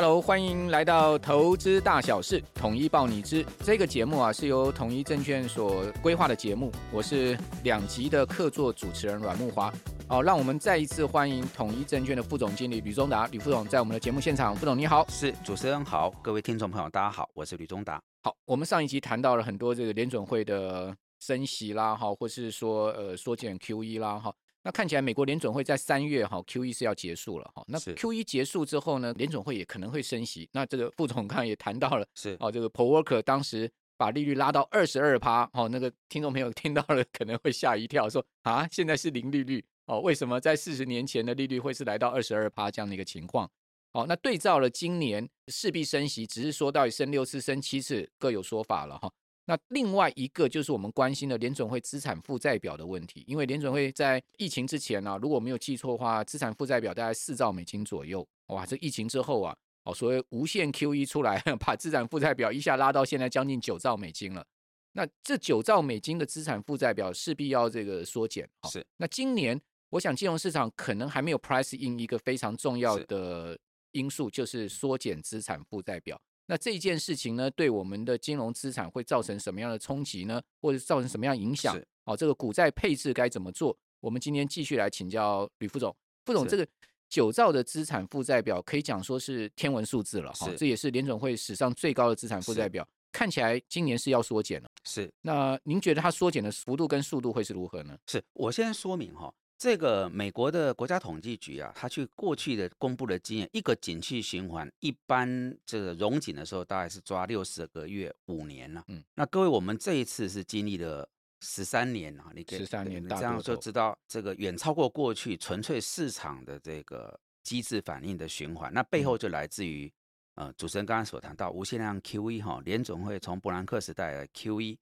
Hello，欢迎来到投资大小事，统一报你知。这个节目啊，是由统一证券所规划的节目。我是两集的客座主持人阮木华。好，让我们再一次欢迎统一证券的副总经理吕忠达，吕副总在我们的节目现场。副总你好，是主持人好，各位听众朋友大家好，我是吕忠达。好，我们上一集谈到了很多这个联准会的升息啦，哈，或是说呃缩减 QE 啦，哈。那看起来美国联准会在三月哈 Q E 是要结束了哈，那 Q E 结束之后呢，联准会也可能会升息。那这个副总刚刚也谈到了，是哦，这个 Paul Walker 当时把利率拉到二十二趴，哦，那个听众朋友听到了可能会吓一跳，说啊，现在是零利率哦，为什么在四十年前的利率会是来到二十二趴这样的一个情况？哦，那对照了今年势必升息，只是说到底升六次、升七次各有说法了哈。那另外一个就是我们关心的联准会资产负债表的问题，因为联准会在疫情之前呢，如果没有记错的话，资产负债表大概四兆美金左右。哇，这疫情之后啊，哦，所谓无限 QE 出来，把资产负债表一下拉到现在将近九兆美金了。那这九兆美金的资产负债表势必要这个缩减。是。那今年我想金融市场可能还没有 price in 一个非常重要的因素，就是缩减资产负债表。那这件事情呢，对我们的金融资产会造成什么样的冲击呢？或者造成什么样影响？哦，这个股债配置该怎么做？我们今天继续来请教吕副总。副总，这个九兆的资产负债表可以讲说是天文数字了，哈，这也是联总会史上最高的资产负债表。看起来今年是要缩减了。是。那您觉得它缩减的幅度跟速度会是如何呢？是我先说明哈。这个美国的国家统计局啊，他去过去的公布的经验，一个景气循环一般这个融景的时候，大概是抓六十个月五年了。嗯，那各位，我们这一次是经历了十三年啊，你十三年，这样就知道这个远超过过去纯粹市场的这个机制反应的循环。那背后就来自于呃，主持人刚刚所谈到无限量 QE 哈，联总会从伯南克时代的 QE。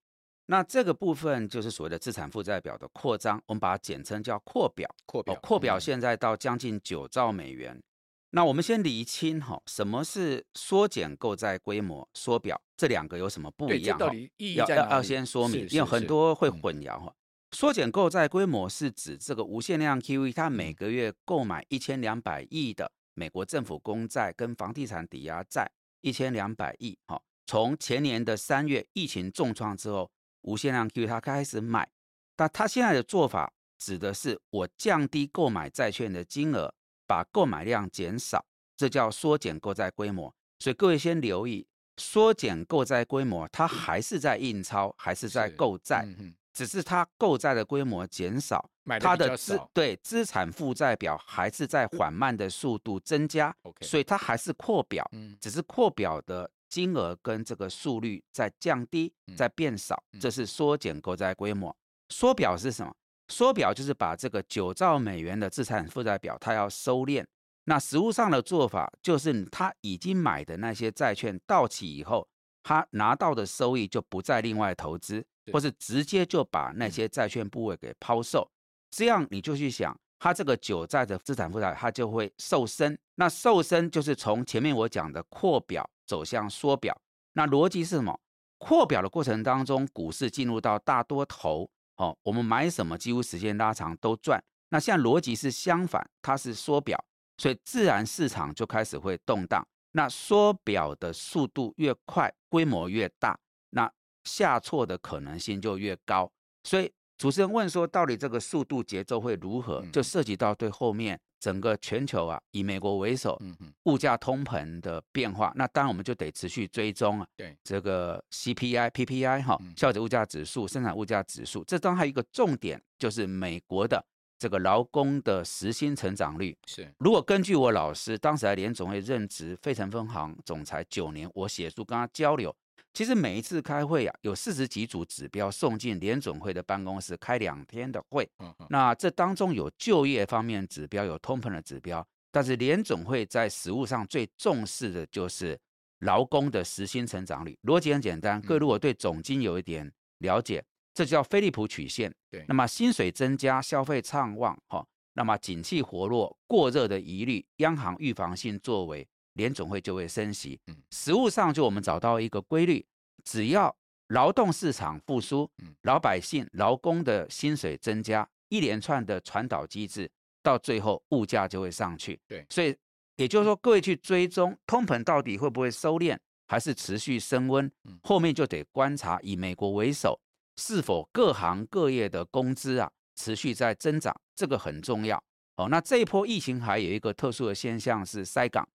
那这个部分就是所谓的资产负债表的扩张，我们把它简称叫扩表。扩表，扩表现在到将近九兆美元。那我们先厘清哈，什么是缩减购债规模、缩表，这两个有什么不一样？到底意义在要要先说明，因为很多会混淆哈。缩减购债规模是指这个无限量 QE，它每个月购买一千两百亿的美国政府公债跟房地产抵押债，一千两百亿。哈，从前年的三月疫情重创之后。无限量 QE，他开始买，但他现在的做法指的是我降低购买债券的金额，把购买量减少，这叫缩减购债规模。所以各位先留意，缩减购债规模，它还是在印钞，还是在购债，只是它购债的规模减少，它的资对资产负债表还是在缓慢的速度增加，所以它还是扩表，只是扩表的。金额跟这个速率在降低，在变少，这是缩减购债规模。缩表是什么？缩表就是把这个九兆美元的资产负债表，它要收敛。那实物上的做法就是，他已经买的那些债券到期以后，他拿到的收益就不再另外投资，或是直接就把那些债券部位给抛售。这样你就去想，它这个九债的资产负债，它就会瘦身。那瘦身就是从前面我讲的扩表。走向缩表，那逻辑是什么？扩表的过程当中，股市进入到大多头，哦，我们买什么几乎时间拉长都赚。那现在逻辑是相反，它是缩表，所以自然市场就开始会动荡。那缩表的速度越快，规模越大，那下挫的可能性就越高。所以主持人问说，到底这个速度节奏会如何？就涉及到对后面。整个全球啊，以美国为首，物价通膨的变化，那当然我们就得持续追踪啊。对这个 CPI、PPI 哈，消费者物价指数、生产物价指数，这当然还有一个重点，就是美国的这个劳工的时薪成长率。是，如果根据我老师当时在联总会任职费城分行总裁九年，我写书跟他交流。其实每一次开会啊，有四十几组指标送进联总会的办公室开两天的会。那这当中有就业方面指标，有通膨的指标，但是联总会在实务上最重视的就是劳工的时薪成长率。逻辑很简单，各位如果对总金有一点了解，这叫菲利普曲线。对，那么薪水增加，消费畅旺，哈，那么景气活络，过热的疑虑，央行预防性作为。联总会就会升息。嗯，实物上就我们找到一个规律，只要劳动市场复苏，嗯，老百姓劳工的薪水增加，一连串的传导机制，到最后物价就会上去。对，所以也就是说，各位去追踪通膨到底会不会收敛，还是持续升温，后面就得观察以美国为首，是否各行各业的工资啊持续在增长，这个很重要。哦，那这一波疫情还有一个特殊的现象是塞港，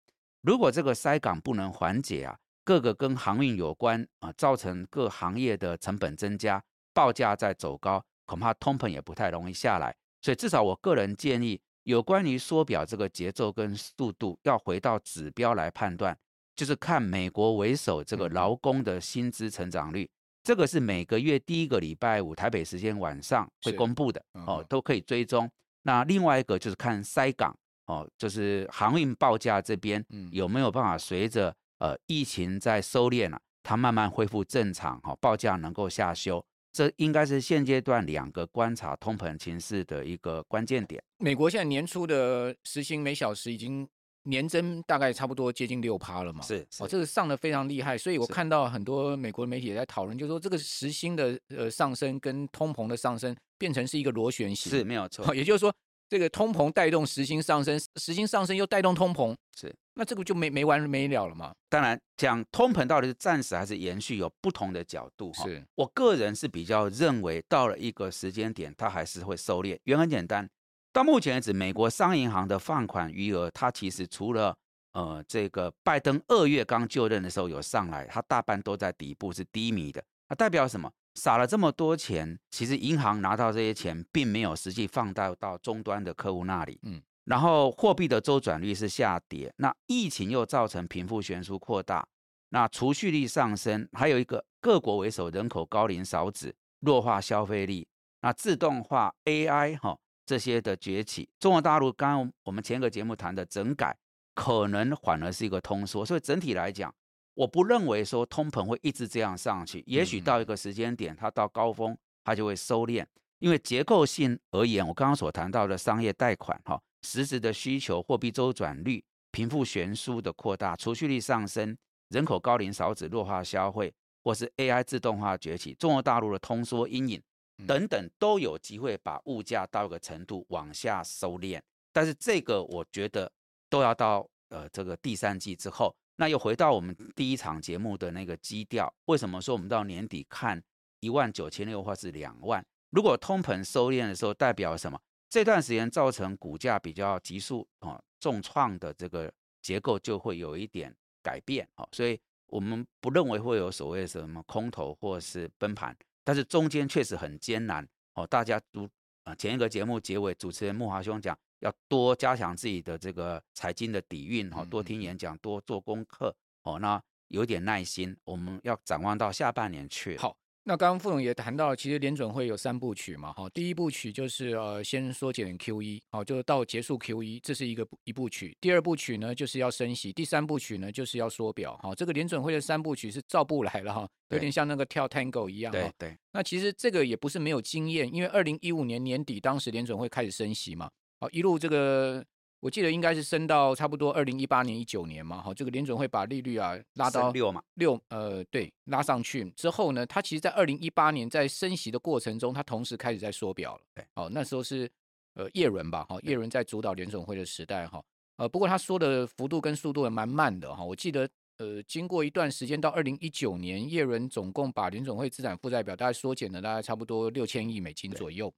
如果这个塞港不能缓解啊，各个跟航运有关啊，造成各行业的成本增加，报价在走高，恐怕通膨也不太容易下来。所以至少我个人建议，有关于缩表这个节奏跟速度，要回到指标来判断，就是看美国为首这个劳工的薪资成长率，这个是每个月第一个礼拜五台北时间晚上会公布的哦，都可以追踪。那另外一个就是看塞港哦，就是航运报价这边有没有办法随着呃疫情在收敛了，它慢慢恢复正常哈，报价能够下修，这应该是现阶段两个观察通膨情势的一个关键点。美国现在年初的时薪每小时已经年增大概差不多接近六趴了嘛？是哦，这个上的非常厉害，所以我看到很多美国媒体也在讨论，就是说这个时薪的呃上升跟通膨的上升。变成是一个螺旋形，是没有错。也就是说，这个通膨带动时薪上升，时薪上升又带动通膨，是那这个就没没完没了了嘛？当然，讲通膨到底是暂时还是延续，有不同的角度。是我个人是比较认为，到了一个时间点，它还是会收敛。原因很简单，到目前为止，美国商业银行的放款余额，它其实除了呃这个拜登二月刚就任的时候有上来，它大半都在底部是低迷的。那代表什么？撒了这么多钱，其实银行拿到这些钱，并没有实际放到到终端的客户那里。嗯，然后货币的周转率是下跌，那疫情又造成贫富悬殊扩大，那储蓄率上升，还有一个各国为首人口高龄少子，弱化消费力，那自动化 AI 哈这些的崛起，中国大陆刚刚我们前个节目谈的整改，可能反而是一个通缩，所以整体来讲。我不认为说通膨会一直这样上去，也许到一个时间点，它到高峰，它就会收敛。因为结构性而言，我刚刚所谈到的商业贷款、哈实质的需求、货币周转率、贫富悬殊的扩大、储蓄率上升、人口高龄少子、弱化消费，或是 AI 自动化崛起、中国大陆的通缩阴影等等，都有机会把物价到一个程度往下收敛。但是这个我觉得都要到呃这个第三季之后。那又回到我们第一场节目的那个基调，为什么说我们到年底看一万九千六或是两万？如果通膨收敛的时候，代表什么？这段时间造成股价比较急速啊重创的这个结构就会有一点改变啊，所以我们不认为会有所谓什么空头或是崩盘，但是中间确实很艰难哦。大家都啊前一个节目结尾，主持人木华兄讲。要多加强自己的这个财经的底蕴哈，多听演讲，多做功课哦。那有点耐心，我们要展望到下半年去。好，那刚刚傅总也谈到，其实联准会有三部曲嘛，哈，第一部曲就是呃先缩减 Q E，好，就到结束 Q E，这是一个一部曲。第二部曲呢就是要升息，第三部曲呢就是要缩表。哈，这个联准会的三部曲是照步来了哈，有点像那个跳 Tango 一样。对对。那其实这个也不是没有经验，因为二零一五年年底当时联准会开始升息嘛。好，一路这个，我记得应该是升到差不多二零一八年、一九年嘛。好，这个联准会把利率啊拉到六嘛，六呃，对，拉上去之后呢，它其实在二零一八年在升息的过程中，它同时开始在缩表了。对，哦，那时候是呃叶伦吧，哈，叶伦在主导联准会的时代，哈，呃，不过他说的幅度跟速度也蛮慢的，哈。我记得呃，经过一段时间到二零一九年，叶伦总共把联准会资产负债表大概缩减了大概差不多六千亿美金左右。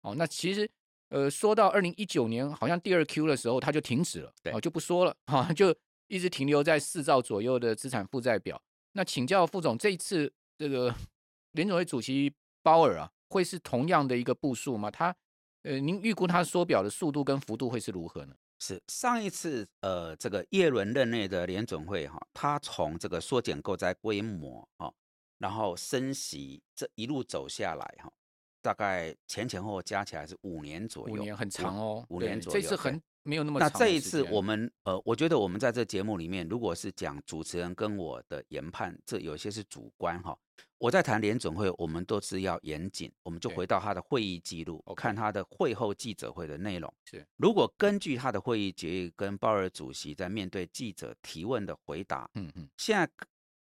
哦，那其实。呃，说到二零一九年，好像第二 Q 的时候，它就停止了，哦，就不说了，哈，就一直停留在四兆左右的资产负债表。那请教副总，这一次这个 联总会主席鲍尔啊，会是同样的一个步数吗？他，呃，您预估他缩表的速度跟幅度会是如何呢？是上一次，呃，这个耶伦任内的联总会哈，他从这个缩减购债规模哈，然后升息这一路走下来哈。大概前前后后加起来是五年左右，五年很长哦，五年左右。这次很没有那么。那这一次我们呃，我觉得我们在这节目里面，如果是讲主持人跟我的研判，这有些是主观哈。我在谈联总会，我们都是要严谨，我们就回到他的会议记录，看他的会后记者会的内容。是，如果根据他的会议决议跟鲍尔主席在面对记者提问的回答，嗯嗯，现在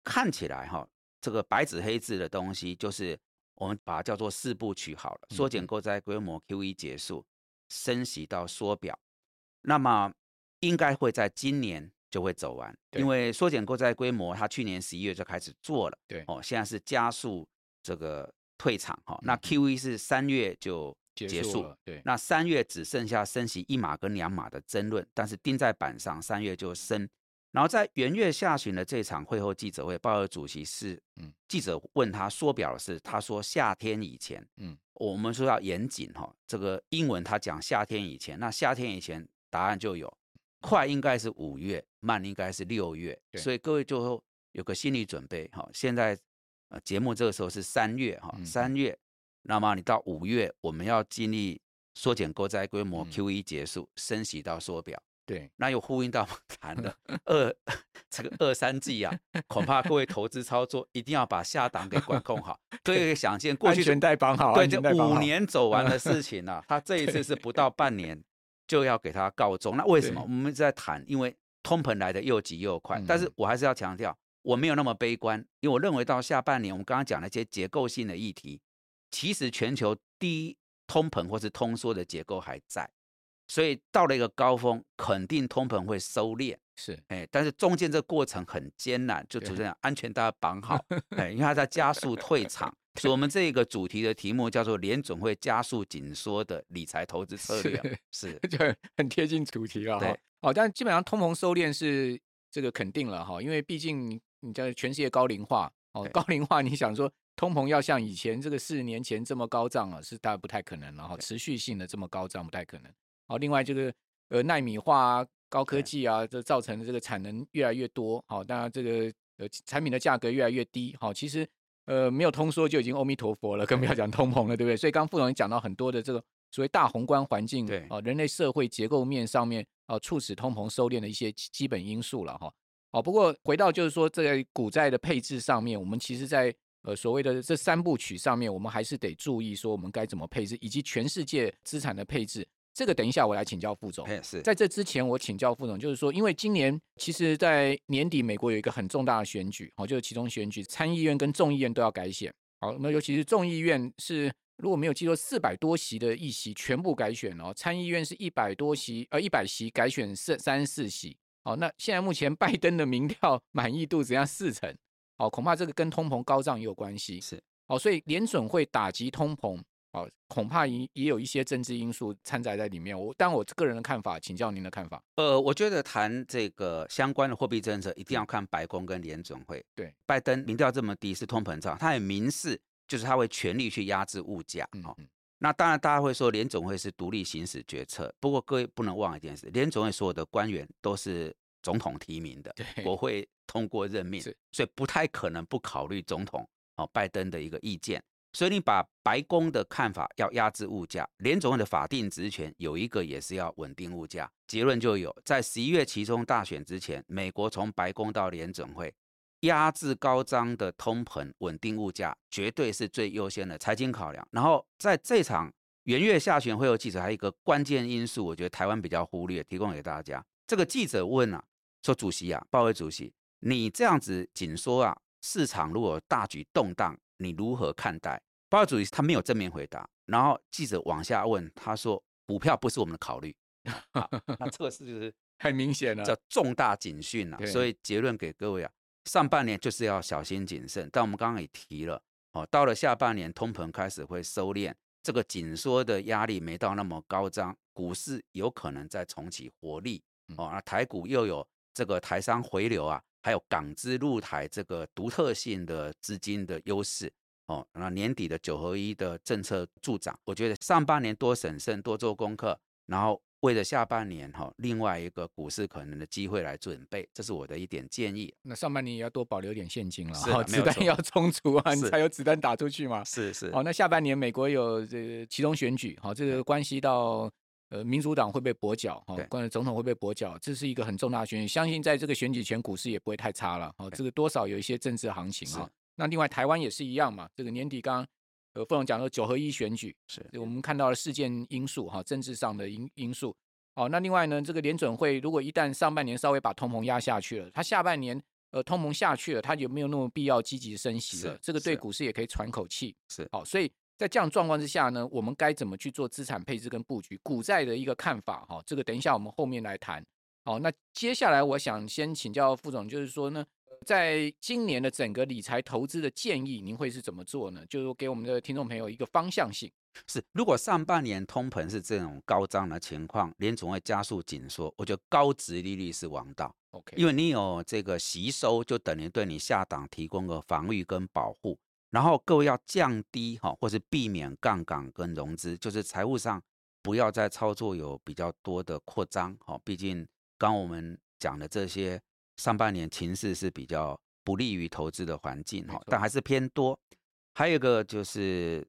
看起来哈，这个白纸黑字的东西就是。我们把它叫做四部曲好了，缩减购债规模 Q E 结束，升息到缩表。那么应该会在今年就会走完，因为缩减购债规模，它去年十一月就开始做了，对哦，现在是加速这个退场哈。那 Q E 是三月就结束了，对，那三月只剩下升息一码跟两码的争论，但是钉在板上，三月就升。然后在元月下旬的这场会后记者会，鲍尔主席是，嗯，记者问他说表的是，他说夏天以前，嗯，我们说要严谨哈，这个英文他讲夏天以前，那夏天以前答案就有。快应该是五月，慢应该是六月，所以各位就有个心理准备哈。现在呃节目这个时候是三月哈，三月，那么你到五月，我们要经历缩减购债规模，Q E 结束，升息到缩表，对，那又呼应到谈的 二这个二三季啊，恐怕各位投资操作一定要把下档给管控好。各位想见过去全带绑好，对，这五年走完的事 情啊，他这一次是不到半年。就要给他告终，那为什么我们在谈？因为通膨来的又急又快，但是我还是要强调，我没有那么悲观，因为我认为到下半年，我们刚刚讲那些结构性的议题，其实全球低通膨或是通缩的结构还在，所以到了一个高峰，肯定通膨会收敛。是，哎，但是中间这个过程很艰难，就主持人安全大家绑好，哎，因为它在加速退场。所以，我们这个主题的题目叫做“联总会加速紧缩的理财投资策略”，是，就很贴近主题了哈。好，但基本上通膨收敛是这个肯定了哈，因为毕竟你在全世界高龄化，哦，高龄化，你想说通膨要像以前这个四十年前这么高涨啊，是大概不太可能了哈，持续性的这么高涨不太可能。好，另外这个呃，纳米化啊、高科技啊，这造成的这个产能越来越多，好，当然这个呃产品的价格越来越低，好，其实。呃，没有通缩就已经阿弥陀佛了，更不要讲通膨了，对不对？所以刚副总也讲到很多的这个所谓大宏观环境，对啊，人类社会结构面上面啊，促使通膨收敛的一些基本因素了哈。好，不过回到就是说，在股债的配置上面，我们其实在呃所谓的这三部曲上面，我们还是得注意说我们该怎么配置，以及全世界资产的配置。这个等一下我来请教副总。是在这之前，我请教副总，就是说，因为今年其实，在年底美国有一个很重大的选举，哦，就是其中选举参议院跟众议院都要改选。好，那尤其是众议院是如果没有记错，四百多席的议席全部改选哦。参议院是一百多席，呃，一百席改选四三四席。好，那现在目前拜登的民调满意度怎样？四成。哦，恐怕这个跟通膨高涨也有关系。是。哦，所以联准会打击通膨。哦，恐怕也也有一些政治因素掺杂在里面。我，但我个人的看法，请教您的看法。呃，我觉得谈这个相关的货币政策，一定要看白宫跟联准会。对，拜登民调这么低，是通膨胀，他也明示就是他会全力去压制物价。哦，那当然大家会说联总会是独立行使决策，不过各位不能忘一件事，联总会所有的官员都是总统提名的，国会通过任命，所以不太可能不考虑总统哦拜登的一个意见。所以你把白宫的看法要压制物价，联总会的法定职权有一个也是要稳定物价。结论就有在十一月其中大选之前，美国从白宫到联总会压制高涨的通膨、稳定物价，绝对是最优先的财经考量。然后在这场元月下旬会有记者，还有一个关键因素，我觉得台湾比较忽略，提供给大家。这个记者问啊，说主席啊，鲍威主席，你这样子紧缩啊，市场如果大举动荡。你如何看待？鲍主席他没有正面回答，然后记者往下问，他说：“股票不是我们的考虑。”那这个是就是 很明显了，叫重大警讯了。所以结论给各位啊，上半年就是要小心谨慎。但我们刚刚也提了，哦，到了下半年，通膨开始会收敛，这个紧缩的压力没到那么高涨，股市有可能再重启活力。哦，那台股又有这个台商回流啊。还有港资入台这个独特性的资金的优势哦，那年底的九合一的政策助长，我觉得上半年多审慎多做功课，然后为了下半年哈另外一个股市可能的机会来准备，这是我的一点建议。那上半年也要多保留点现金了，是子弹要充足啊，你才有子弹打出去嘛。是是。好，那下半年美国有这个其中选举，好，这个关系到。呃，民主党会被跛脚哈，关于总统会被跛脚，这是一个很重大的选举。相信在这个选举前，股市也不会太差了。哦，这个多少有一些政治行情哈。那另外台湾也是一样嘛。这个年底刚呃，傅总讲说九合一选举，是我们看到了事件因素哈，政治上的因因素。哦，那另外呢，这个联准会如果一旦上半年稍微把通膨压下去了，它下半年呃通膨下去了，它有没有那么必要积极升息了？这个对股市也可以喘口气。是好，所以。在这样状况之下呢，我们该怎么去做资产配置跟布局？股债的一个看法哈，这个等一下我们后面来谈。好，那接下来我想先请教副总，就是说呢，在今年的整个理财投资的建议，您会是怎么做呢？就是给我们的听众朋友一个方向性。是，如果上半年通膨是这种高涨的情况，联总会加速紧缩，我觉得高值利率是王道。OK，因为你有这个吸收，就等于对你下档提供个防御跟保护。然后各位要降低哈，或是避免杠杆跟融资，就是财务上不要再操作有比较多的扩张。哈，毕竟刚我们讲的这些上半年情势是比较不利于投资的环境哈，但还是偏多。还有一个就是。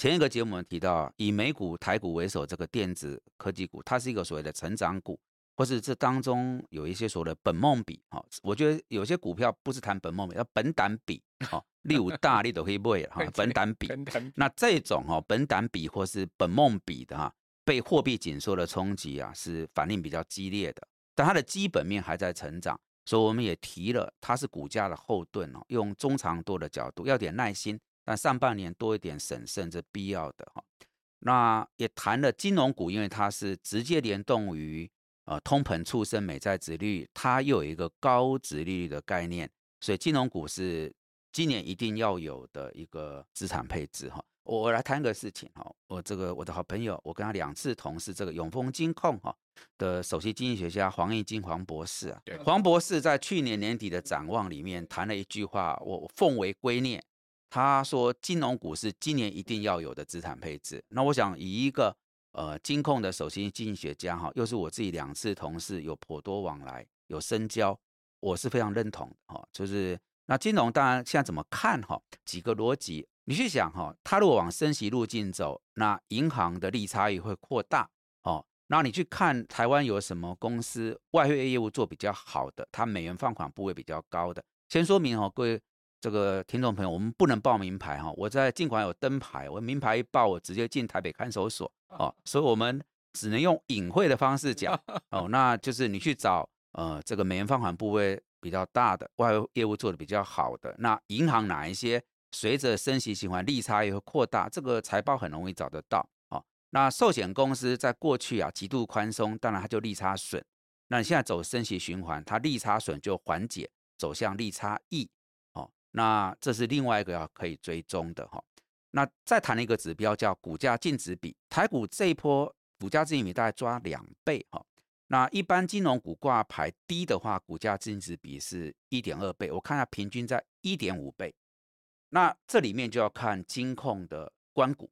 前一个节目我们提到，以美股、台股为首，这个电子科技股，它是一个所谓的成长股，或是这当中有一些所谓的本梦比。哈，我觉得有些股票不是谈本梦比，要本胆比。哈，例如大力都可以买哈，本胆比。那这种哈本胆比或是本梦比的哈，被货币紧缩的冲击啊，是反应比较激烈的。但它的基本面还在成长，所以我们也提了，它是股价的后盾哦。用中长多的角度，要点耐心。但上半年多一点审慎是必要的哈。那也谈了金融股，因为它是直接联动于呃通膨促生美债值率，它又有一个高值利率的概念，所以金融股是今年一定要有的一个资产配置哈。我来谈个事情哈，我这个我的好朋友，我跟他两次同事，这个永丰金控哈的首席经济学家黄义金黄博士啊，黄博士在去年年底的展望里面谈了一句话，我奉为圭臬。他说，金融股是今年一定要有的资产配置。那我想以一个呃金控的首席经济学家哈，又是我自己两次同事有颇多往来，有深交，我是非常认同哈。就是那金融当然现在怎么看哈？几个逻辑，你去想哈，它如果往升息路径走，那银行的利差也会扩大哦。那你去看台湾有什么公司外汇业务做比较好的，它美元放款部位比较高的，先说明哦，各位。这个听众朋友，我们不能报名牌哈。我在尽管有灯牌，我名牌一报，我直接进台北看守所哦。所以，我们只能用隐晦的方式讲哦。那就是你去找呃，这个美元放款部位比较大的，外汇业务做的比较好的，那银行哪一些随着升息循环利差也会扩大，这个财报很容易找得到哦。那寿险公司在过去啊极度宽松，当然它就利差损。那你现在走升息循环，它利差损就缓解，走向利差益。那这是另外一个要可以追踪的哈。那再谈一个指标叫股价净值比，台股这一波股价净值比大概抓两倍哈。那一般金融股挂牌低的话，股价净值比是一点二倍，我看下平均在一点五倍。那这里面就要看金控的关股，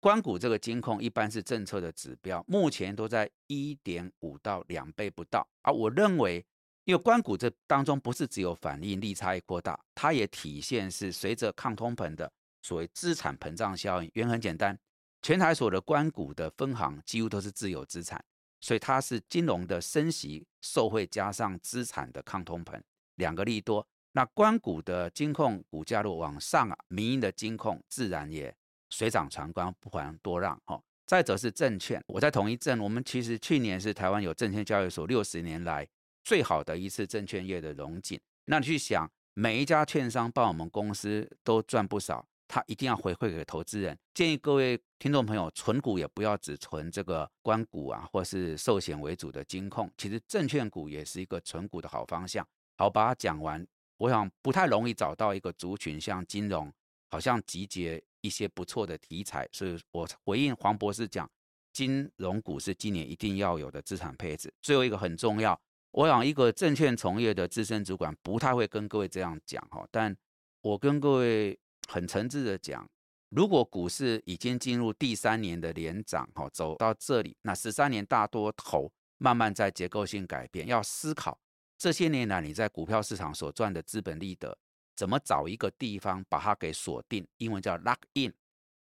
关股这个金控一般是政策的指标，目前都在一点五到两倍不到啊。我认为。因为关谷这当中不是只有反映利差异扩大，它也体现是随着抗通膨的所谓资产膨胀效应。原因很简单，全台所的关谷的分行几乎都是自有资产，所以它是金融的升息受惠加上资产的抗通膨两个利多。那关谷的金控股价若往上啊，民营的金控自然也水涨船高，不遑多让哈。再者是证券，我在统一证，我们其实去年是台湾有证券交易所六十年来。最好的一次证券业的融景，那你去想，每一家券商帮我们公司都赚不少，他一定要回馈给投资人。建议各位听众朋友，存股也不要只存这个关股啊，或是寿险为主的金控，其实证券股也是一个存股的好方向。好，把它讲完，我想不太容易找到一个族群像金融，好像集结一些不错的题材，所以我回应黄博士讲，金融股是今年一定要有的资产配置。最后一个很重要。我想，一个证券从业的资深主管不太会跟各位这样讲哈，但我跟各位很诚挚的讲，如果股市已经进入第三年的连涨哈，走到这里，那十三年大多头慢慢在结构性改变，要思考这些年来你在股票市场所赚的资本利得，怎么找一个地方把它给锁定，英文叫 lock in。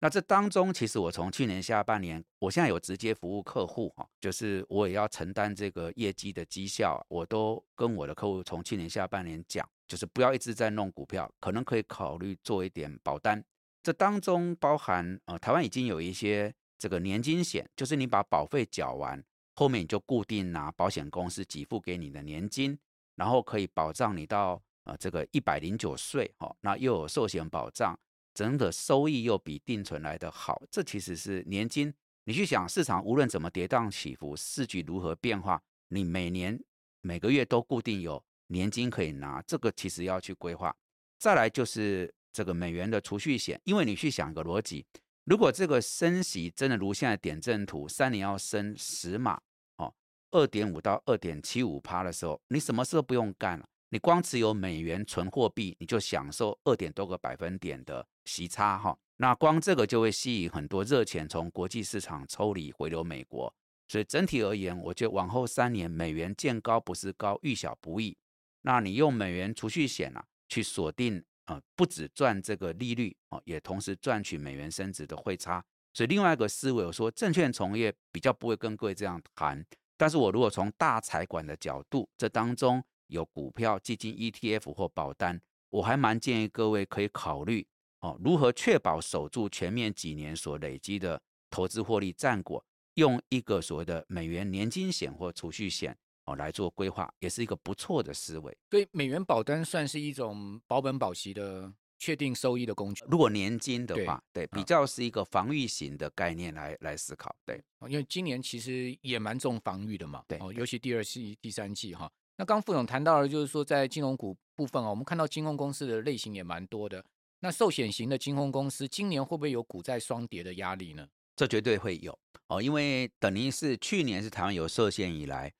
那这当中，其实我从去年下半年，我现在有直接服务客户哈，就是我也要承担这个业绩的绩效，我都跟我的客户从去年下半年讲，就是不要一直在弄股票，可能可以考虑做一点保单。这当中包含呃，台湾已经有一些这个年金险，就是你把保费缴完，后面你就固定拿保险公司给付给你的年金，然后可以保障你到呃这个一百零九岁哈，那又有寿险保障。整个收益又比定存来的好，这其实是年金。你去想，市场无论怎么跌宕起伏，市局如何变化，你每年每个月都固定有年金可以拿，这个其实要去规划。再来就是这个美元的储蓄险，因为你去想一个逻辑，如果这个升息真的如现在点阵图，三年要升十码，哦，二点五到二点七五趴的时候，你什么事都不用干了，你光持有美元存货币，你就享受二点多个百分点的息差哈。那光这个就会吸引很多热钱从国际市场抽离回流美国。所以整体而言，我觉得往后三年美元见高不是高，遇小不易。那你用美元储蓄险啊，去锁定啊，不止赚这个利率哦，也同时赚取美元升值的汇差。所以另外一个思维，我说证券从业比较不会跟各位这样谈。但是我如果从大财管的角度，这当中有股票、基金、ETF 或保单，我还蛮建议各位可以考虑哦，如何确保守住全面几年所累积的投资获利战果。用一个所谓的美元年金险或储蓄险哦来做规划，也是一个不错的思维。所以美元保单算是一种保本保息的确定收益的工具。如果年金的话，对比较是一个防御型的概念来来思考。对，因为今年其实也蛮重防御的嘛。对，尤其第二季、第三季哈。那刚副总谈到了，就是说在金融股部分哦，我们看到金融公司的类型也蛮多的。那寿险型的金融公司今年会不会有股债双跌的压力呢？这绝对会有哦，因为等于是去年是台湾有设限以来，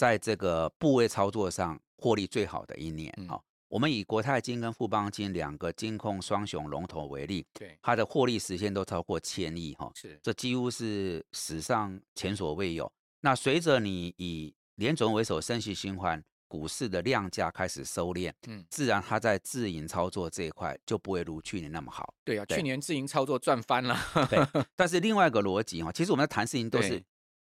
在这个部位操作上获利最好的一年哦。我们以国泰金跟富邦金两个金控双雄龙头为例，对它的获利实现都超过千亿哈，是这几乎是史上前所未有。那随着你以联总为首升息循环。股市的量价开始收敛，嗯，自然它在自营操作这一块就不会如去年那么好。对啊，去年自营操作赚翻了。对，但是另外一个逻辑哈，其实我们在谈事情都是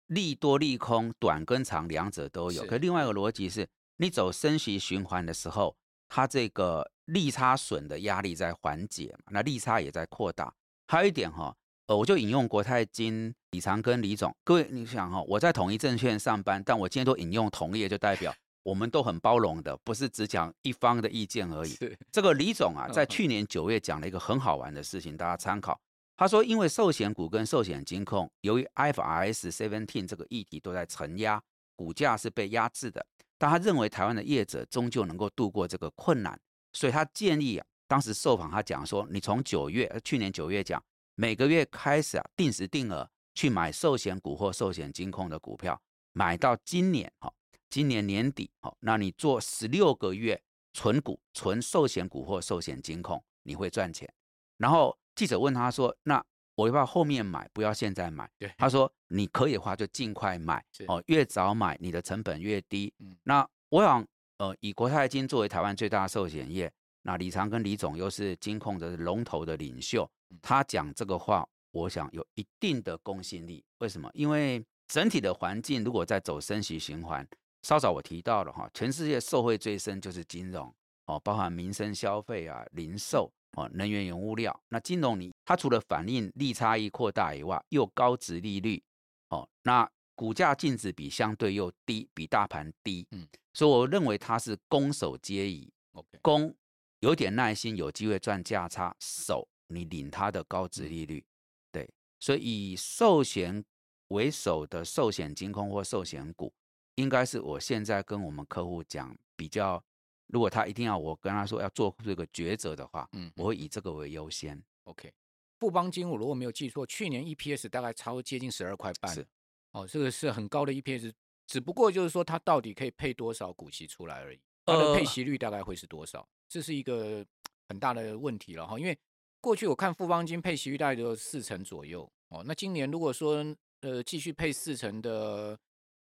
利多利空，短跟长两者都有。可另外一个逻辑是，你走升息循环的时候，它这个利差损的压力在缓解嘛，那利差也在扩大。还有一点哈，呃，我就引用国泰金李长庚李总，各位你想哈，我在统一证券上班，但我今天都引用同业，就代表。我们都很包容的，不是只讲一方的意见而已。这个李总啊，在去年九月讲了一个很好玩的事情，大家参考。他说，因为寿险股跟寿险金控，由于 IFRS Seventeen 这个议题都在承压，股价是被压制的。但他认为台湾的业者终究能够度过这个困难，所以他建议啊，当时受访他讲说，你从九月，去年九月讲，每个月开始啊，定时定额去买寿险股或寿险金控的股票，买到今年哈。今年年底，好，那你做十六个月存股、存寿险股或寿险金控，你会赚钱。然后记者问他说：“那我要不要后面买？不要现在买。”对，他说：“你可以的话就尽快买，哦，越早买你的成本越低。”嗯，那我想，呃，以国泰金作为台湾最大的寿险业，那李长跟李总又是金控的龙头的领袖，他讲这个话，我想有一定的公信力。为什么？因为整体的环境如果在走升息循环。稍早我提到了哈，全世界受惠最深就是金融哦，包含民生消费啊、零售哦、能源原物料。那金融你它除了反映利差异扩大以外，又高值利率哦，那股价净值比相对又低，比大盘低，嗯，所以我认为它是攻守皆宜。OK，攻有点耐心，有机会赚价差；守你领它的高值利率。对，所以以寿险为首的寿险金控或寿险股。应该是我现在跟我们客户讲比较，如果他一定要我跟他说要做这个抉择的话，嗯，我会以这个为优先。OK，富邦金我如果没有记错，去年 EPS 大概超接近十二块半，是哦，这个是很高的 EPS，只不过就是说它到底可以配多少股息出来而已，它的配息率大概会是多少，这是一个很大的问题了哈。因为过去我看富邦金配息率大概有四成左右哦，那今年如果说呃继续配四成的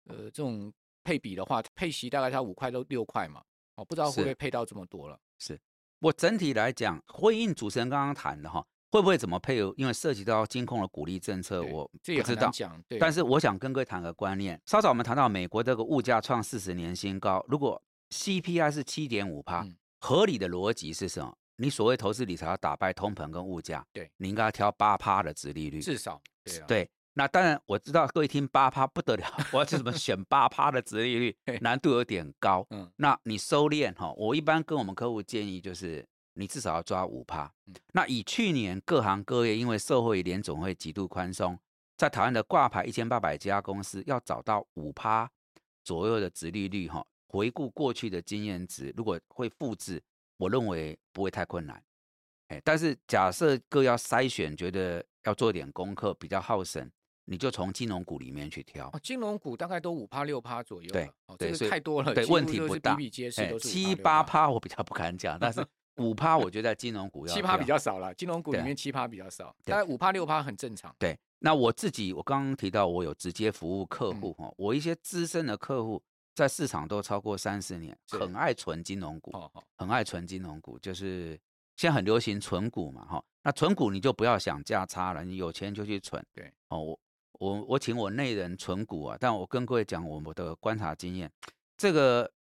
呃这种。配比的话，配息大概它五块到六块嘛，哦，不知道会不会配到这么多了。是我整体来讲，回应主持人刚刚谈的哈，会不会怎么配？因为涉及到金控的鼓励政策，我不知道。讲，但是我想跟各位谈个观念。稍早我们谈到美国这个物价创四十年新高，如果 CPI 是七点五帕，合理的逻辑是什么？你所谓投资理财要打败通膨跟物价，对，你应该要挑八趴的值利率，至少对对。那当然，我知道各位听八趴不得了，我要怎么选八趴的值利率，难度有点高。嗯，那你收敛哈，我一般跟我们客户建议就是，你至少要抓五趴。那以去年各行各业因为社会联总会极度宽松，在台湾的挂牌一千八百家公司要找到五趴左右的值利率哈，回顾过去的经验值，如果会复制，我认为不会太困难。哎，但是假设各要筛选，觉得要做点功课，比较耗神，你就从金融股里面去挑。金融股大概都五趴六趴左右。对，这个太多了，对，问题不大。比比皆是，七八趴我比较不敢讲，但是五趴我觉得金融股要。七趴比较少了，金融股里面七趴比较少，大概五趴六趴很正常。对，那我自己我刚刚提到我有直接服务客户哈，我一些资深的客户在市场都超过三十年，很爱存金融股，很爱存金融股，就是。现在很流行存股嘛，哈，那存股你就不要想价差了，你有钱就去存。对，哦，我我我请我内人存股啊，但我跟各位讲我们的观察经验，这个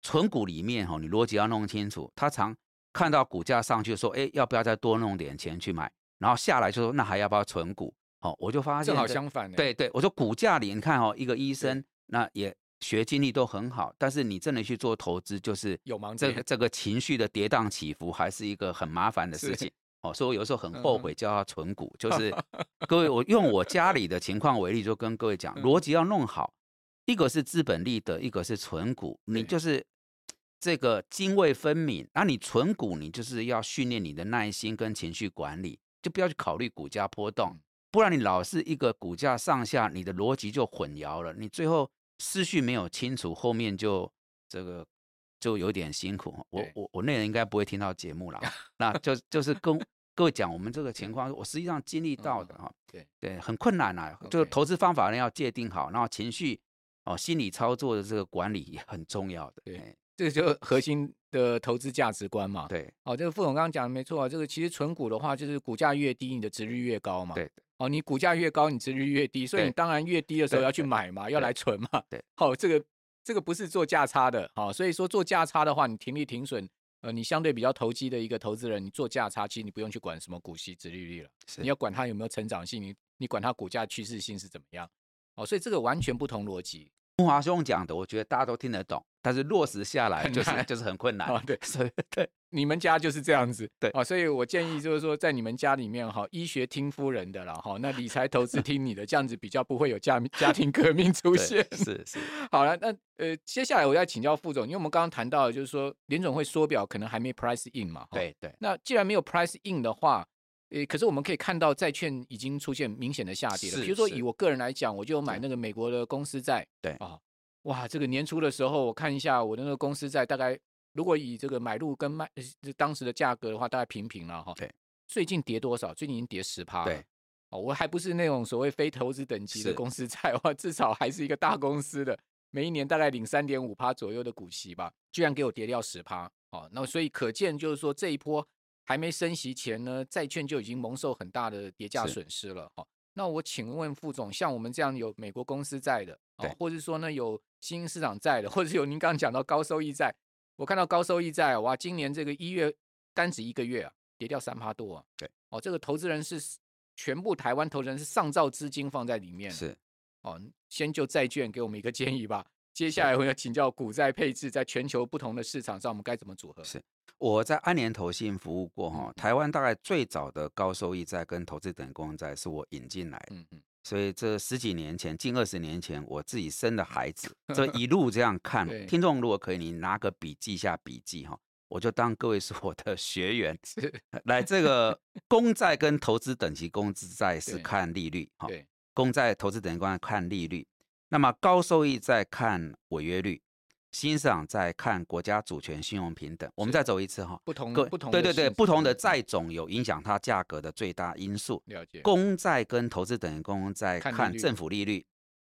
存股里面哈，你逻辑要弄清楚，他常看到股价上去说，哎，要不要再多弄点钱去买，然后下来就说，那还要不要存股？好，我就发现正好相反。对对，我说股价里你看哦，一个医生那也。学经历都很好，但是你真的去做投资，就是有盲这个这个情绪的跌宕起伏，还是一个很麻烦的事情。哦，所以我有时候很后悔叫他存股。就 是各位，我用我家里的情况为例，就跟各位讲，逻辑要弄好。一个是资本利得，一个是存股。你就是这个泾渭分明。那你存股，你就是要训练你的耐心跟情绪管理，就不要去考虑股价波动，不然你老是一个股价上下，你的逻辑就混淆了，你最后。思绪没有清楚，后面就这个就有点辛苦。我我我那人应该不会听到节目了，那就就是跟各位讲我们这个情况，我实际上经历到的哈。对对，很困难啊，就投资方法呢要界定好，然后情绪哦，心理操作的这个管理也很重要的。对，这个就核心的投资价值观嘛。对，哦，这个副总刚刚讲的没错啊，这个其实存股的话，就是股价越低，你的值率越高嘛。对。哦，你股价越高，你值率越低，所以你当然越低的时候要去买嘛，要来存嘛。对，好，这个这个不是做价差的，好，所以说做价差的话，你停利停损，呃，你相对比较投机的一个投资人，你做价差，其实你不用去管什么股息、殖利率了，你要管它有没有成长性，你你管它股价趋势性是怎么样，哦，所以这个完全不同逻辑。木华兄讲的，我觉得大家都听得懂，但是落实下来就是就是很困难啊。对，所以对。你们家就是这样子，对啊，所以我建议就是说，在你们家里面哈，医学听夫人的了哈，那理财投资听你的，这样子比较不会有家 家庭革命出现。是是，好了，那呃，接下来我要请教副总，因为我们刚刚谈到，就是说联总会缩表可能还没 price in 嘛，对对。那既然没有 price in 的话，呃，可是我们可以看到债券已经出现明显的下跌了。比如说以我个人来讲，我就买那个美国的公司债，对啊，哇，这个年初的时候我看一下我的那个公司在大概。如果以这个买入跟卖当时的价格的话，大概平平了哈。对，最近跌多少？最近已经跌十趴了。对，哦，我还不是那种所谓非投资等级的公司债，话至少还是一个大公司的，每一年大概领三点五趴左右的股息吧，居然给我跌掉十趴。哦，那所以可见就是说这一波还没升息前呢，债券就已经蒙受很大的跌价损失了。哈，那我请问副总，像我们这样有美国公司在的，对，或者说呢有新兴市场在的，或者有您刚刚讲到高收益债。我看到高收益债哇，今年这个一月单指一个月啊，跌掉三趴多啊。对，哦，这个投资人是全部台湾投资人是上兆资金放在里面。是，哦，先就债券给我们一个建议吧。接下来我要请教股债配置，在全球不同的市场上，我们该怎么组合？是，我在安联投信服务过哈，台湾大概最早的高收益债跟投资等公债是我引进来。嗯嗯。所以这十几年前，近二十年前，我自己生的孩子，这 一路这样看。听众如果可以，你拿个笔记下笔记哈，我就当各位是我的学员。来，这个公债跟投资等级公资债是看利率哈，公债投资等级公债看利率，那么高收益债看违约率。欣赏在看国家主权、信用平等。我们再走一次哈，不同不同对对对，不同的债种有影响它价格的最大因素。了解。公债跟投资等于公债看政府利率，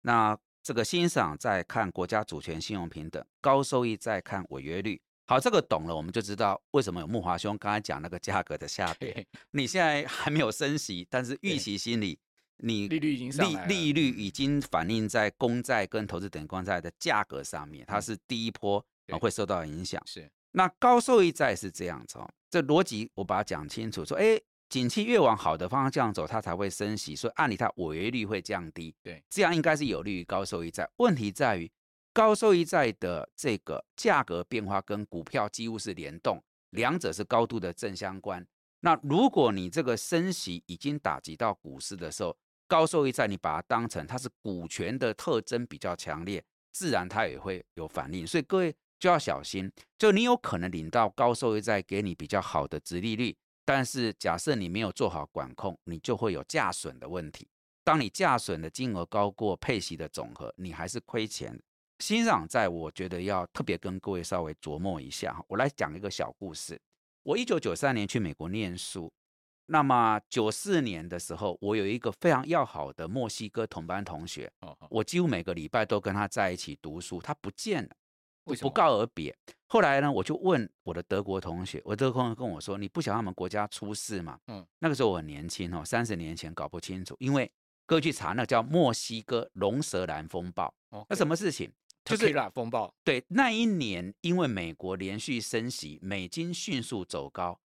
那这个欣赏在看国家主权、信用平等，高收益在看违约率。好，这个懂了，我们就知道为什么有木华兄刚才讲那个价格的下跌。你现在还没有升息，但是预期心理。你利率已经上利利率已经反映在公债跟投资等公债的价格上面，它是第一波会受到影响。是，那高收益债是这样子哦，这逻辑我把它讲清楚，说，哎，景气越往好的方向走，它才会升息，所以按理它违约率会降低。对，这样应该是有利于高收益债。问题在于，高收益债的这个价格变化跟股票几乎是联动，两者是高度的正相关。那如果你这个升息已经打击到股市的时候，高收益债，你把它当成它是股权的特征比较强烈，自然它也会有反应。所以各位就要小心，就你有可能领到高收益债，给你比较好的殖利率，但是假设你没有做好管控，你就会有价损的问题。当你价损的金额高过配息的总和，你还是亏钱。欣赏债，我觉得要特别跟各位稍微琢磨一下。我来讲一个小故事。我一九九三年去美国念书。那么九四年的时候，我有一个非常要好的墨西哥同班同学，我几乎每个礼拜都跟他在一起读书，他不见了，不告而别。后来呢，我就问我的德国同学，我德国同学跟我说：“你不想他们国家出事吗？”嗯，那个时候我很年轻哦，三十年前搞不清楚，因为各位去查，那叫墨西哥龙舌兰风暴。那什么事情？就是风暴。对，那一年因为美国连续升息，美金迅速走高。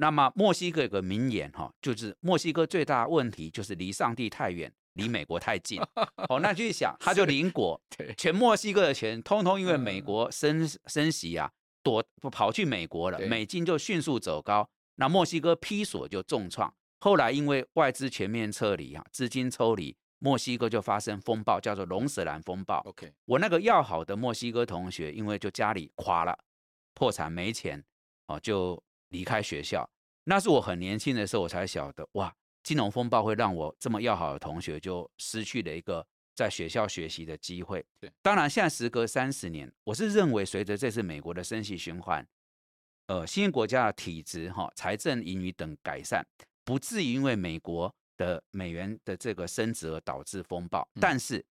那么墨西哥有个名言哈，就是墨西哥最大的问题就是离上帝太远，离美国太近。哦，那去想，他就邻国，全墨西哥的钱通通因为美国升升息啊，躲跑去美国了，美金就迅速走高，那墨西哥批索就重创。后来因为外资全面撤离啊，资金抽离，墨西哥就发生风暴，叫做龙舌兰风暴。OK，我那个要好的墨西哥同学，因为就家里垮了，破产没钱，哦就。离开学校，那是我很年轻的时候，我才晓得哇，金融风暴会让我这么要好的同学就失去了一个在学校学习的机会。对，当然现在时隔三十年，我是认为随着这次美国的升息循环，呃，新兴国家的体制哈、财政盈余等改善，不至于因为美国的美元的这个升值而导致风暴，但是。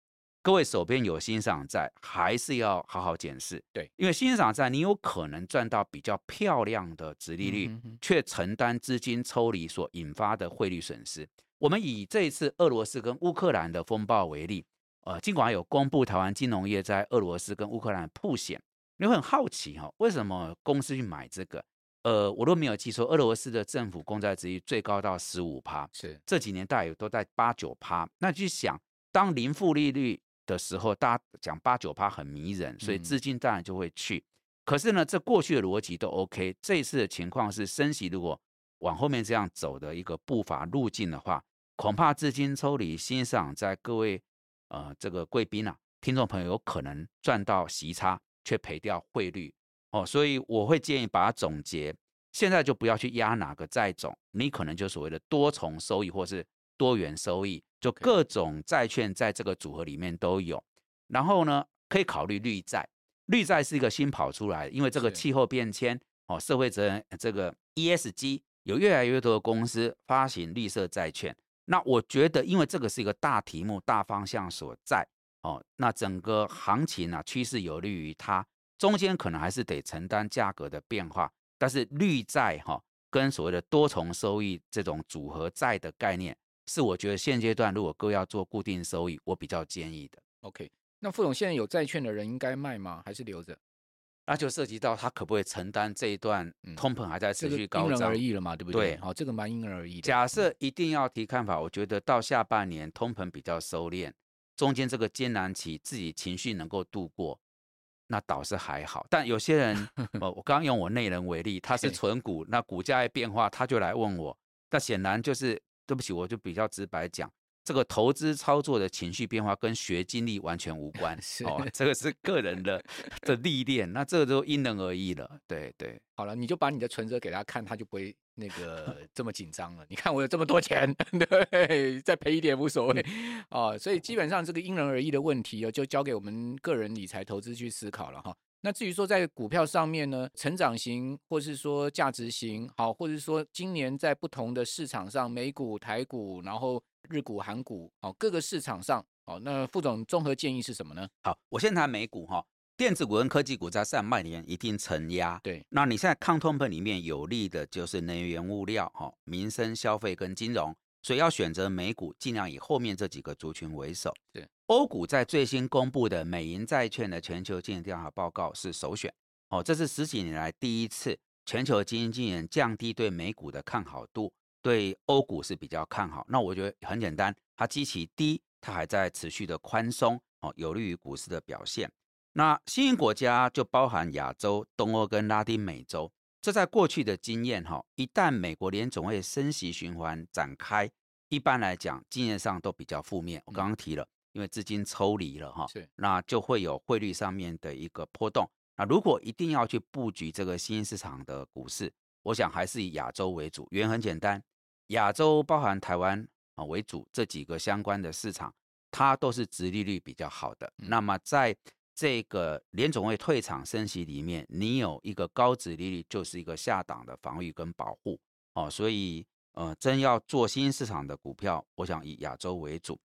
各位手边有欣赏债，还是要好好检视。对，因为欣赏债你有可能赚到比较漂亮的值利率，却承担资金抽离所引发的汇率损失。我们以这一次俄罗斯跟乌克兰的风暴为例，呃，尽管有公布台湾金融业在俄罗斯跟乌克兰铺险，你会很好奇哈，为什么公司去买这个？呃，我都没有记错，俄罗斯的政府公债值率最高到十五趴，是这几年大约都在八九趴。那去想，当零负利率。的时候，大家讲八九趴很迷人，所以资金当然就会去。可是呢，这过去的逻辑都 OK。这一次的情况是升息，如果往后面这样走的一个步伐路径的话，恐怕资金抽离欣赏在各位呃这个贵宾啊、听众朋友有可能赚到息差，却赔掉汇率哦。所以我会建议把它总结，现在就不要去压哪个债种，你可能就所谓的多重收益或是多元收益。就各种债券在这个组合里面都有，然后呢，可以考虑绿债。绿债是一个新跑出来，因为这个气候变迁哦，社会责任这个 ESG 有越来越多的公司发行绿色债券。那我觉得，因为这个是一个大题目、大方向所在哦，那整个行情啊趋势有利于它，中间可能还是得承担价格的变化。但是绿债哈，跟所谓的多重收益这种组合债的概念。是我觉得现阶段如果各位要做固定收益，我比较建议的。OK，那副总现在有债券的人应该卖吗？还是留着？那就涉及到他可不可以承担这一段通膨还在持续高涨，因人而异了嘛，对不对？对，好，这个蛮因人而异的。假设一定要提看法，我觉得到下半年通膨比较收敛，中间这个艰难期自己情绪能够度过，那倒是还好。但有些人，呃，我刚刚用我内人为例，他是存股，那股价一变化，他就来问我，那显然就是。对不起，我就比较直白讲，这个投资操作的情绪变化跟学经历完全无关，哦，这个是个人的的历练，那这个都因人而异了。对对，好了，你就把你的存折给他看，他就不会那个这么紧张了。你看我有这么多钱，对，再赔一点无所谓哦。所以基 本上这个因人而异的问题哦，就交给我们个人理财投资去思考了哈。那至于说在股票上面呢，成长型或是说价值型，好，或者说今年在不同的市场上，美股、台股，然后日股、韩股，好，各个市场上，好，那副总综合建议是什么呢？好，我先谈美股哈，电子股跟科技股在上半年一定承压，对，那你现在抗通膨里面有利的就是能源物料哈，民生消费跟金融。所以要选择美股，尽量以后面这几个族群为首。对，欧股在最新公布的美银债券的全球经营调查报告是首选。哦，这是十几年来第一次全球基金经理人降低对美股的看好度，对欧股是比较看好。那我觉得很简单，它基期低，它还在持续的宽松，哦，有利于股市的表现。那新兴国家就包含亚洲、东欧跟拉丁美洲。这在过去的经验哈，一旦美国联总会升息循环展开，一般来讲经验上都比较负面。我刚刚提了，因为资金抽离了哈，是，那就会有汇率上面的一个波动。那如果一定要去布局这个新兴市场的股市，我想还是以亚洲为主，原因很简单，亚洲包含台湾啊为主，这几个相关的市场，它都是殖利率比较好的。那么在这个联总会退场升息里面，你有一个高值利率，就是一个下档的防御跟保护哦。所以呃，真要做新兴市场的股票，我想以亚洲为主。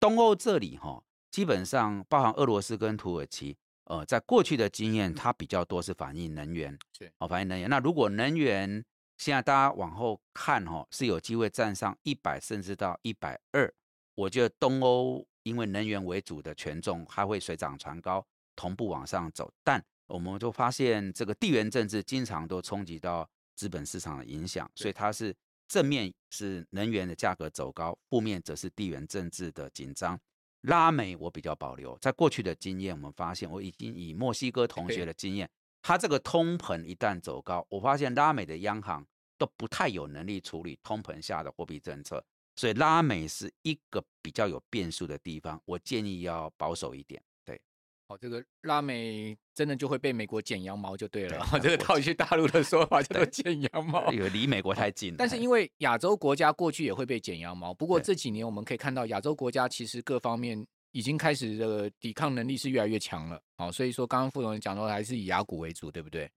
东欧这里哈，基本上包含俄罗斯跟土耳其，呃，在过去的经验，它比较多是反映能源，是哦，反映能源。那如果能源现在大家往后看哈，是有机会站上一百，甚至到一百二，我觉得东欧因为能源为主的权重，还会水涨船高。同步往上走，但我们就发现这个地缘政治经常都冲击到资本市场的影响，所以它是正面是能源的价格走高，负面则是地缘政治的紧张。拉美我比较保留，在过去的经验，我们发现我已经以墨西哥同学的经验，他这个通膨一旦走高，我发现拉美的央行都不太有能力处理通膨下的货币政策，所以拉美是一个比较有变数的地方，我建议要保守一点。哦，这个拉美真的就会被美国剪羊毛就对了。这个套一句大陆的说法叫做剪羊毛，因为离美国太近。但是因为亚洲国家过去也会被剪羊毛，不过这几年我们可以看到亚洲国家其实各方面已经开始的抵抗能力是越来越强了。好，所以说刚刚副总讲到还是以雅股为主，对不对？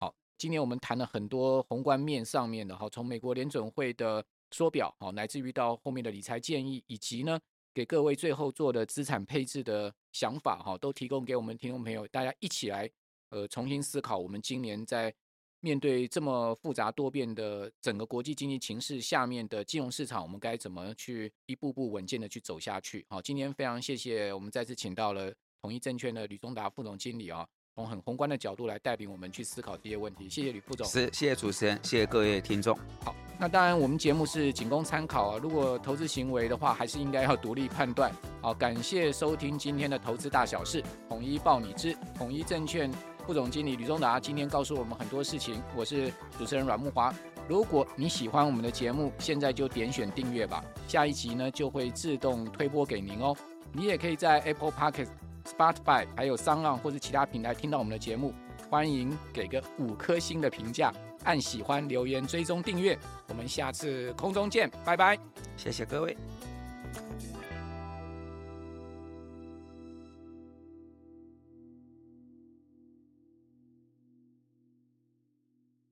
好，今年我们谈了很多宏观面上面的，好，从美国联准会的缩表，好，乃至于到后面的理财建议，以及呢。给各位最后做的资产配置的想法哈，都提供给我们听众朋友，大家一起来呃重新思考，我们今年在面对这么复杂多变的整个国际经济形势下面的金融市场，我们该怎么去一步步稳健的去走下去？好，今天非常谢谢我们再次请到了统一证券的吕宗达副总经理啊。从很宏观的角度来带领我们去思考这些问题，谢谢吕副总。是，谢谢主持人，谢谢各位听众。好，那当然我们节目是仅供参考啊，如果投资行为的话，还是应该要独立判断。好，感谢收听今天的投资大小事，统一报你知，统一证券副总经理吕宗达今天告诉我们很多事情。我是主持人阮木华，如果你喜欢我们的节目，现在就点选订阅吧，下一集呢就会自动推播给您哦。你也可以在 Apple Podcast。Spotify 还有商浪或者其他平台听到我们的节目，欢迎给个五颗星的评价，按喜欢留言追踪订阅，我们下次空中见，拜拜，谢谢各位。